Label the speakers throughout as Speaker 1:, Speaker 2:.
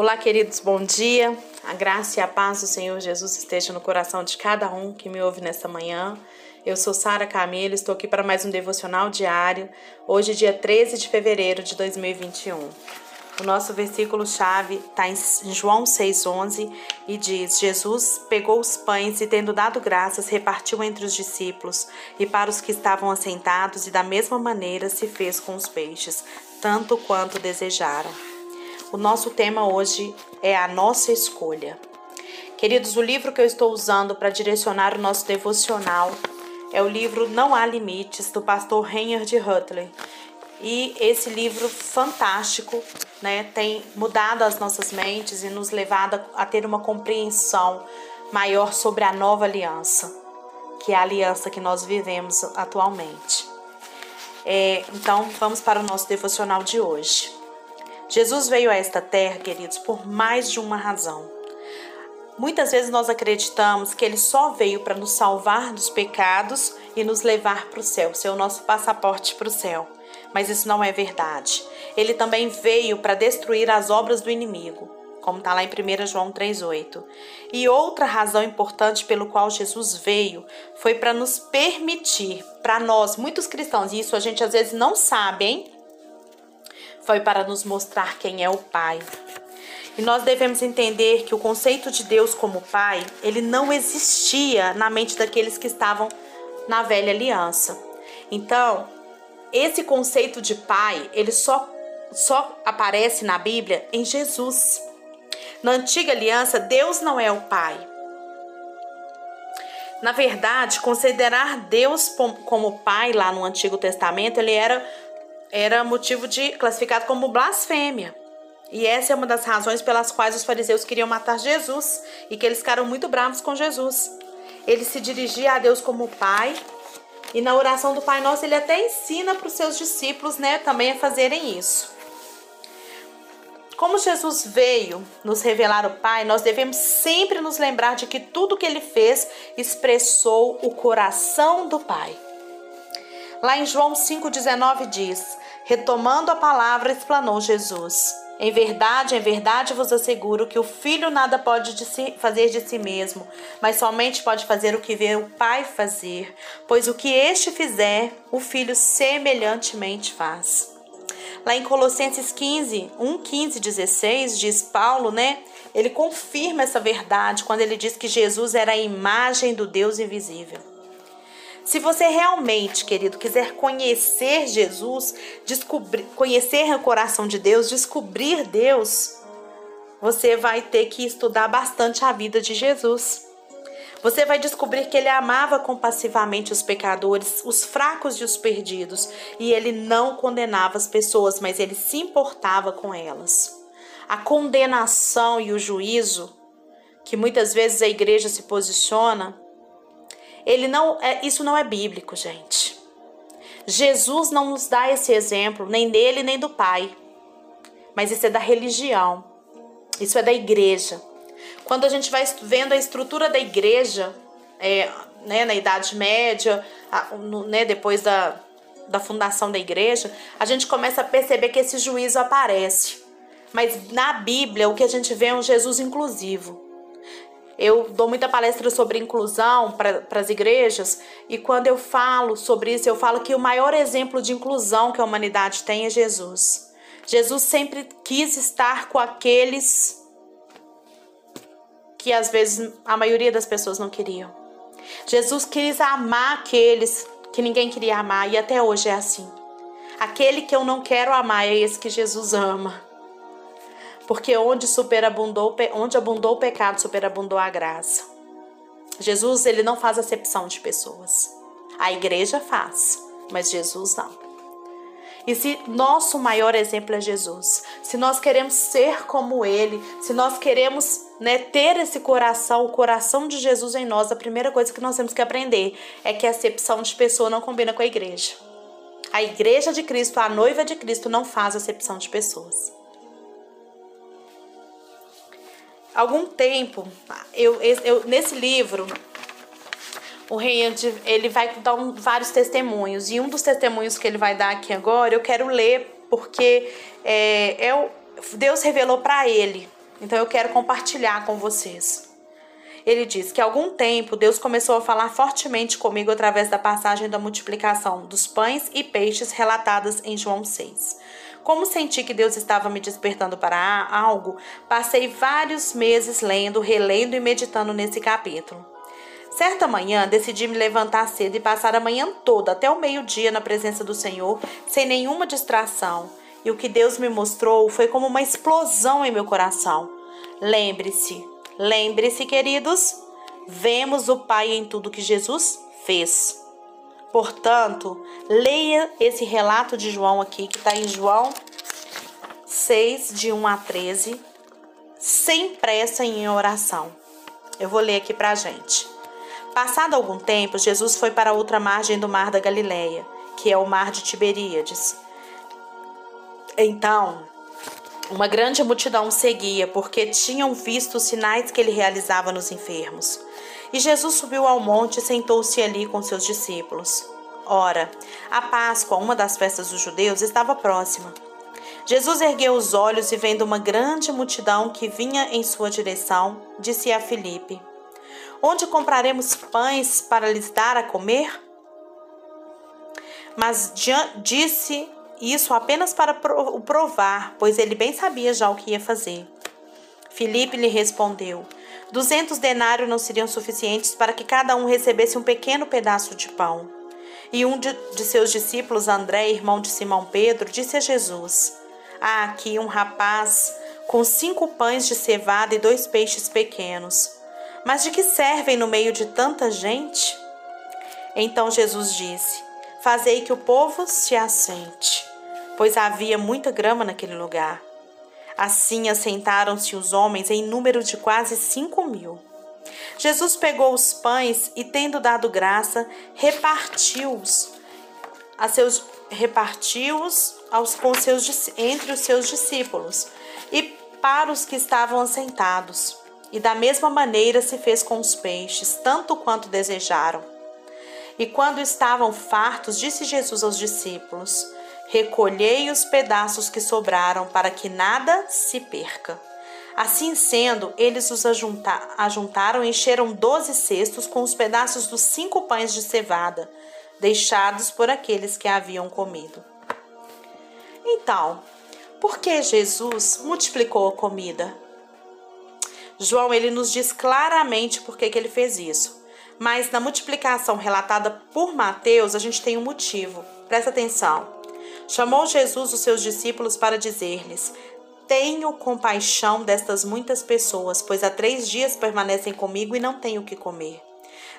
Speaker 1: Olá, queridos, bom dia. A graça e a paz do Senhor Jesus esteja no coração de cada um que me ouve nesta manhã. Eu sou Sara Camilo, estou aqui para mais um devocional diário. Hoje, dia 13 de fevereiro de 2021. O nosso versículo-chave está em João 6,11 e diz: Jesus pegou os pães e, tendo dado graças, repartiu entre os discípulos e para os que estavam assentados, e da mesma maneira se fez com os peixes, tanto quanto desejaram. O nosso tema hoje é a nossa escolha. Queridos, o livro que eu estou usando para direcionar o nosso devocional é o livro Não Há Limites, do pastor Reinhard Hutley. E esse livro fantástico né, tem mudado as nossas mentes e nos levado a ter uma compreensão maior sobre a nova aliança, que é a aliança que nós vivemos atualmente. É, então, vamos para o nosso devocional de hoje. Jesus veio a esta terra, queridos, por mais de uma razão. Muitas vezes nós acreditamos que ele só veio para nos salvar dos pecados e nos levar para o céu, ser o nosso passaporte para o céu mas isso não é verdade. Ele também veio para destruir as obras do inimigo, como está lá em 1 João 3,8. E outra razão importante pelo qual Jesus veio foi para nos permitir, para nós, muitos cristãos, e isso a gente às vezes não sabe, hein? Foi para nos mostrar quem é o Pai. E nós devemos entender que o conceito de Deus como Pai, ele não existia na mente daqueles que estavam na velha aliança. Então, esse conceito de pai, ele só, só aparece na Bíblia em Jesus. Na antiga aliança, Deus não é o pai. Na verdade, considerar Deus como pai lá no Antigo Testamento, ele era, era motivo de classificado como blasfêmia. E essa é uma das razões pelas quais os fariseus queriam matar Jesus e que eles ficaram muito bravos com Jesus. Ele se dirigia a Deus como pai e na oração do Pai Nosso, ele até ensina para os seus discípulos, né, também a fazerem isso. Como Jesus veio nos revelar o Pai, nós devemos sempre nos lembrar de que tudo que ele fez expressou o coração do Pai. Lá em João 5,19 diz: Retomando a palavra, explanou Jesus. Em verdade, em verdade vos asseguro que o filho nada pode de si, fazer de si mesmo, mas somente pode fazer o que vê o pai fazer, pois o que este fizer, o filho semelhantemente faz. Lá em Colossenses 15, 1, 15, 16, diz Paulo, né? Ele confirma essa verdade quando ele diz que Jesus era a imagem do Deus invisível. Se você realmente, querido, quiser conhecer Jesus, descobrir, conhecer o coração de Deus, descobrir Deus, você vai ter que estudar bastante a vida de Jesus. Você vai descobrir que ele amava compassivamente os pecadores, os fracos e os perdidos, e ele não condenava as pessoas, mas ele se importava com elas. A condenação e o juízo, que muitas vezes a igreja se posiciona, ele não, é, isso não é bíblico, gente. Jesus não nos dá esse exemplo, nem dele nem do Pai. Mas isso é da religião. Isso é da igreja. Quando a gente vai vendo a estrutura da igreja, é, né, na Idade Média, a, no, né, depois da, da fundação da igreja, a gente começa a perceber que esse juízo aparece. Mas na Bíblia, o que a gente vê é um Jesus inclusivo. Eu dou muita palestra sobre inclusão para as igrejas e quando eu falo sobre isso, eu falo que o maior exemplo de inclusão que a humanidade tem é Jesus. Jesus sempre quis estar com aqueles que às vezes a maioria das pessoas não queriam. Jesus quis amar aqueles que ninguém queria amar e até hoje é assim. Aquele que eu não quero amar é esse que Jesus ama porque onde superabundou, onde abundou o pecado, superabundou a graça. Jesus, ele não faz acepção de pessoas. A igreja faz, mas Jesus não. E se nosso maior exemplo é Jesus, se nós queremos ser como Ele, se nós queremos né, ter esse coração, o coração de Jesus em nós, a primeira coisa que nós temos que aprender é que a acepção de pessoa não combina com a igreja. A igreja de Cristo, a noiva de Cristo, não faz acepção de pessoas. Algum tempo, eu, eu nesse livro, o rei ele vai dar um, vários testemunhos e um dos testemunhos que ele vai dar aqui agora eu quero ler porque é, é Deus revelou para ele Então eu quero compartilhar com vocês. Ele diz que algum tempo Deus começou a falar fortemente comigo através da passagem da multiplicação dos pães e peixes relatadas em João 6. Como senti que Deus estava me despertando para algo, passei vários meses lendo, relendo e meditando nesse capítulo. Certa manhã, decidi me levantar cedo e passar a manhã toda, até o meio-dia, na presença do Senhor, sem nenhuma distração. E o que Deus me mostrou foi como uma explosão em meu coração. Lembre-se, lembre-se, queridos, vemos o Pai em tudo que Jesus fez. Portanto, leia esse relato de João aqui, que está em João 6, de 1 a 13, sem pressa em oração. Eu vou ler aqui para a gente. Passado algum tempo, Jesus foi para outra margem do mar da Galileia, que é o mar de Tiberíades. Então, uma grande multidão seguia, porque tinham visto os sinais que ele realizava nos enfermos. E Jesus subiu ao monte e sentou-se ali com seus discípulos. Ora, a Páscoa, uma das festas dos judeus, estava próxima. Jesus ergueu os olhos e, vendo uma grande multidão que vinha em sua direção, disse a Filipe: Onde compraremos pães para lhes dar a comer? Mas disse isso apenas para o provar, pois ele bem sabia já o que ia fazer. Filipe lhe respondeu: Duzentos denários não seriam suficientes para que cada um recebesse um pequeno pedaço de pão. E um de, de seus discípulos, André, irmão de Simão Pedro, disse a Jesus: Há aqui um rapaz com cinco pães de cevada e dois peixes pequenos. Mas de que servem no meio de tanta gente? Então Jesus disse: Fazei que o povo se assente, pois havia muita grama naquele lugar. Assim assentaram-se os homens em número de quase cinco mil. Jesus pegou os pães e, tendo dado graça, repartiu-os a seus repartiu-os aos com seus entre os seus discípulos e para os que estavam assentados. E da mesma maneira se fez com os peixes, tanto quanto desejaram. E quando estavam fartos, disse Jesus aos discípulos: Recolhei os pedaços que sobraram, para que nada se perca. Assim sendo, eles os ajuntaram e encheram doze cestos com os pedaços dos cinco pães de cevada, deixados por aqueles que haviam comido. Então, por que Jesus multiplicou a comida? João ele nos diz claramente por que, que ele fez isso. Mas na multiplicação relatada por Mateus, a gente tem um motivo. Presta atenção. Chamou Jesus os seus discípulos para dizer-lhes: Tenho compaixão destas muitas pessoas, pois há três dias permanecem comigo e não tenho o que comer.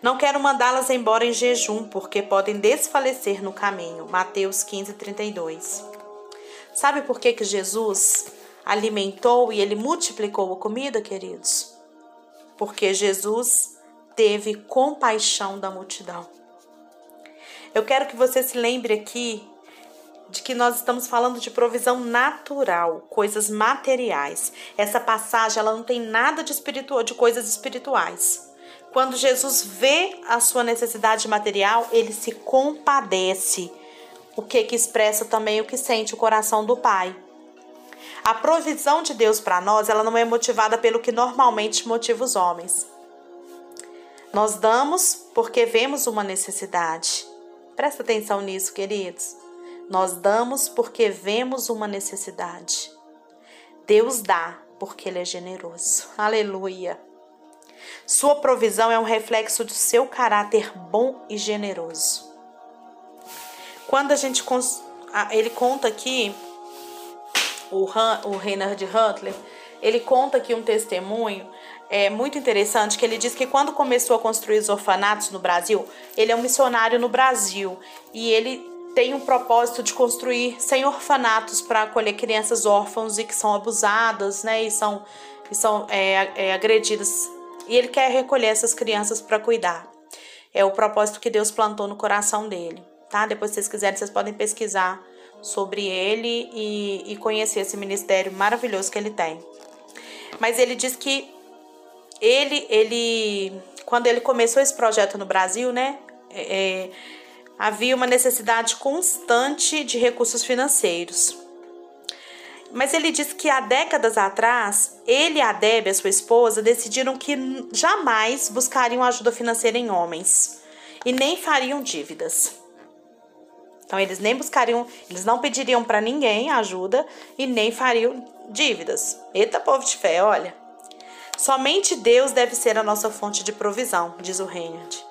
Speaker 1: Não quero mandá-las embora em jejum, porque podem desfalecer no caminho. Mateus 15, 32. Sabe por que, que Jesus alimentou e ele multiplicou a comida, queridos? Porque Jesus teve compaixão da multidão. Eu quero que você se lembre aqui de que nós estamos falando de provisão natural, coisas materiais. Essa passagem ela não tem nada de espiritual, de coisas espirituais. Quando Jesus vê a sua necessidade material, ele se compadece. O que que expressa também o que sente o coração do Pai. A provisão de Deus para nós, ela não é motivada pelo que normalmente motiva os homens. Nós damos porque vemos uma necessidade. Presta atenção nisso, queridos. Nós damos porque vemos uma necessidade. Deus dá porque Ele é generoso. Aleluia. Sua provisão é um reflexo do seu caráter bom e generoso. Quando a gente. Ele conta aqui o, o Reinhard Huntley, ele conta aqui um testemunho é muito interessante que ele diz que quando começou a construir os orfanatos no Brasil, ele é um missionário no Brasil e ele tem um propósito de construir 100 orfanatos para acolher crianças órfãos e que são abusadas, né, e são, e são é, é, agredidas. E ele quer recolher essas crianças para cuidar. É o propósito que Deus plantou no coração dele, tá? Depois, se vocês quiserem, vocês podem pesquisar sobre ele e, e conhecer esse ministério maravilhoso que ele tem. Mas ele diz que ele, ele, quando ele começou esse projeto no Brasil, né, é, é havia uma necessidade constante de recursos financeiros. Mas ele diz que há décadas atrás, ele e a Debbie, a sua esposa, decidiram que jamais buscariam ajuda financeira em homens e nem fariam dívidas. Então eles nem buscariam, eles não pediriam para ninguém ajuda e nem fariam dívidas. Eita povo de fé, olha. Somente Deus deve ser a nossa fonte de provisão, diz o Reinhard.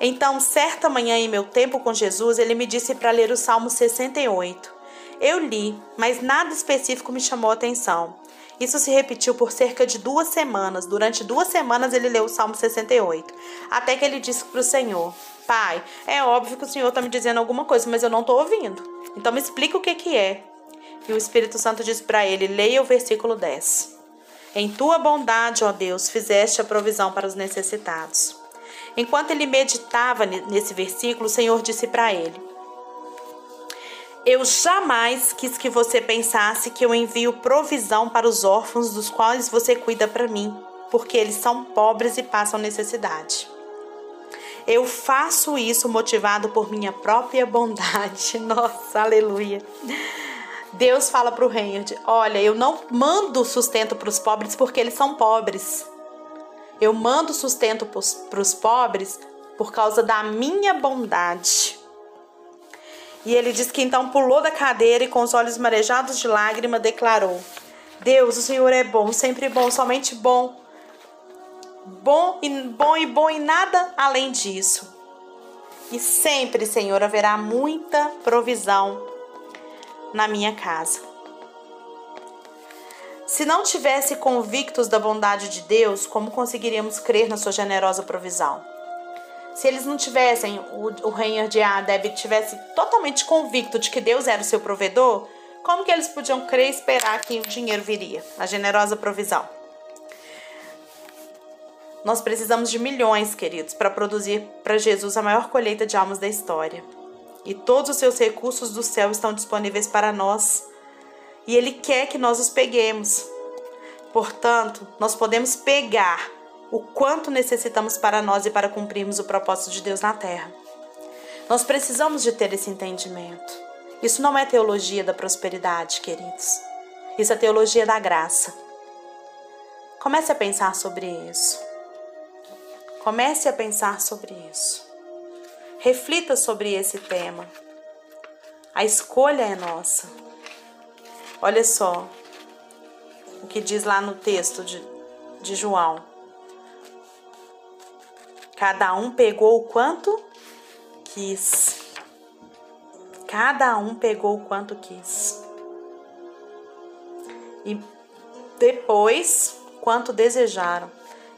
Speaker 1: Então, certa manhã em meu tempo com Jesus, ele me disse para ler o Salmo 68. Eu li, mas nada específico me chamou a atenção. Isso se repetiu por cerca de duas semanas. Durante duas semanas ele leu o Salmo 68. Até que ele disse para o Senhor: Pai, é óbvio que o Senhor está me dizendo alguma coisa, mas eu não estou ouvindo. Então me explica o que, que é. E o Espírito Santo disse para ele: Leia o versículo 10. Em tua bondade, ó Deus, fizeste a provisão para os necessitados. Enquanto ele meditava nesse versículo, o Senhor disse para ele: Eu jamais quis que você pensasse que eu envio provisão para os órfãos dos quais você cuida para mim, porque eles são pobres e passam necessidade. Eu faço isso motivado por minha própria bondade. Nossa, aleluia. Deus fala para o Reinhard: Olha, eu não mando sustento para os pobres porque eles são pobres. Eu mando sustento para os pobres por causa da minha bondade. E ele diz que então pulou da cadeira e, com os olhos marejados de lágrima, declarou: Deus, o Senhor é bom, sempre bom, somente bom. Bom e bom e bom e nada além disso. E sempre, Senhor, haverá muita provisão na minha casa. Se não tivesse convictos da bondade de Deus, como conseguiríamos crer na sua generosa provisão? Se eles não tivessem, o, o Reiner de Adeb tivesse totalmente convicto de que Deus era o seu provedor, como que eles podiam crer e esperar que o dinheiro viria, a generosa provisão? Nós precisamos de milhões, queridos, para produzir para Jesus a maior colheita de almas da história. E todos os seus recursos do céu estão disponíveis para nós e Ele quer que nós os peguemos. Portanto, nós podemos pegar o quanto necessitamos para nós e para cumprirmos o propósito de Deus na terra. Nós precisamos de ter esse entendimento. Isso não é teologia da prosperidade, queridos. Isso é teologia da graça. Comece a pensar sobre isso. Comece a pensar sobre isso. Reflita sobre esse tema. A escolha é nossa. Olha só o que diz lá no texto de, de João. Cada um pegou o quanto quis. Cada um pegou o quanto quis. E depois, quanto desejaram.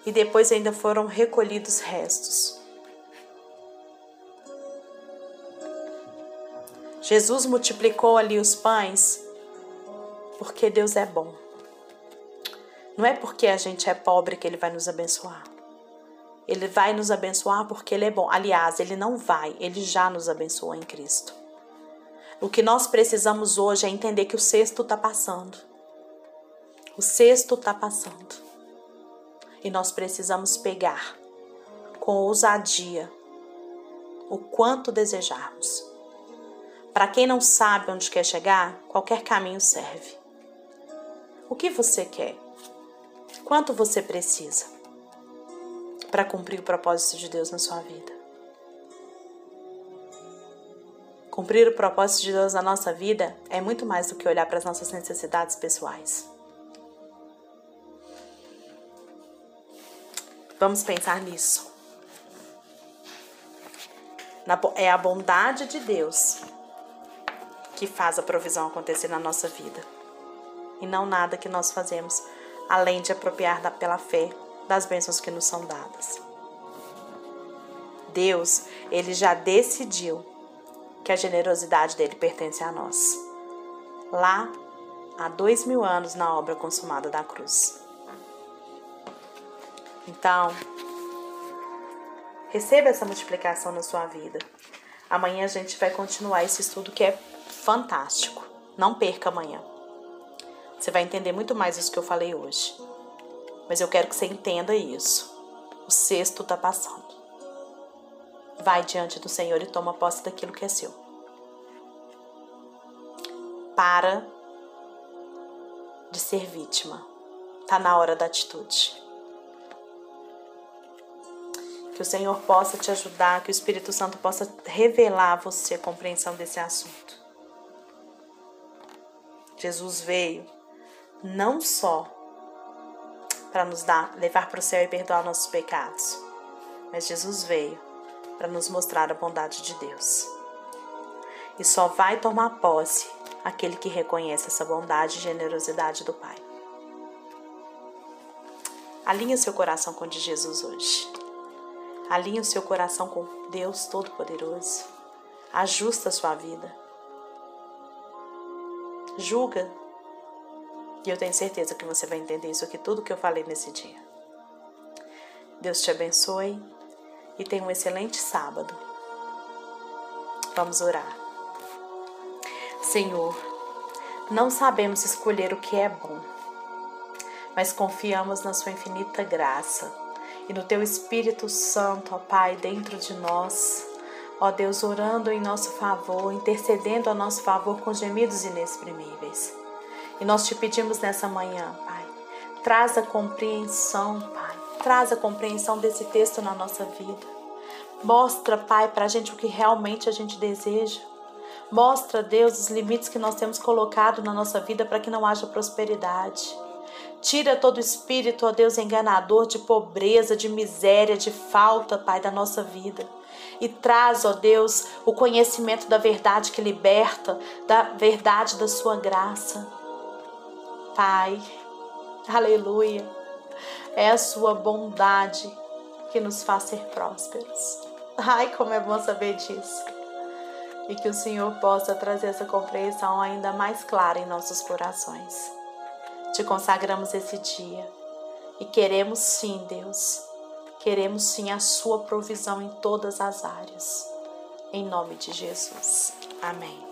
Speaker 1: E depois ainda foram recolhidos restos. Jesus multiplicou ali os pães porque Deus é bom. Não é porque a gente é pobre que Ele vai nos abençoar. Ele vai nos abençoar porque Ele é bom. Aliás, Ele não vai, Ele já nos abençoou em Cristo. O que nós precisamos hoje é entender que o sexto está passando. O sexto está passando. E nós precisamos pegar com ousadia o quanto desejarmos. Para quem não sabe onde quer chegar, qualquer caminho serve. O que você quer? Quanto você precisa para cumprir o propósito de Deus na sua vida? Cumprir o propósito de Deus na nossa vida é muito mais do que olhar para as nossas necessidades pessoais. Vamos pensar nisso. É a bondade de Deus que faz a provisão acontecer na nossa vida e não nada que nós fazemos, além de apropriar da, pela fé das bênçãos que nos são dadas. Deus, ele já decidiu que a generosidade dele pertence a nós. Lá, há dois mil anos na obra consumada da cruz. Então, receba essa multiplicação na sua vida. Amanhã a gente vai continuar esse estudo que é fantástico. Não perca amanhã. Você vai entender muito mais isso que eu falei hoje. Mas eu quero que você entenda isso. O sexto está passando. Vai diante do Senhor e toma posse daquilo que é seu. Para de ser vítima. Tá na hora da atitude. Que o Senhor possa te ajudar, que o Espírito Santo possa revelar a você a compreensão desse assunto. Jesus veio não só para nos dar, levar para o céu e perdoar nossos pecados, mas Jesus veio para nos mostrar a bondade de Deus. E só vai tomar posse aquele que reconhece essa bondade e generosidade do Pai. Alinhe seu coração com o de Jesus hoje. Alinhe o seu coração com Deus Todo-Poderoso. Ajusta a sua vida. Julga. E eu tenho certeza que você vai entender isso aqui, tudo que eu falei nesse dia. Deus te abençoe e tenha um excelente sábado. Vamos orar. Senhor, não sabemos escolher o que é bom, mas confiamos na Sua infinita graça e no Teu Espírito Santo, ó Pai, dentro de nós. Ó Deus, orando em nosso favor, intercedendo a nosso favor com gemidos inexprimíveis. E nós te pedimos nessa manhã, Pai, traz a compreensão, Pai, traz a compreensão desse texto na nossa vida. Mostra, Pai, para a gente o que realmente a gente deseja. Mostra, Deus, os limites que nós temos colocado na nossa vida para que não haja prosperidade. Tira todo espírito, ó Deus, enganador de pobreza, de miséria, de falta, Pai, da nossa vida. E traz, ó Deus, o conhecimento da verdade que liberta, da verdade da Sua graça. Pai, aleluia. É a Sua bondade que nos faz ser prósperos. Ai, como é bom saber disso. E que o Senhor possa trazer essa compreensão ainda mais clara em nossos corações. Te consagramos esse dia e queremos sim, Deus, queremos sim a Sua provisão em todas as áreas. Em nome de Jesus. Amém.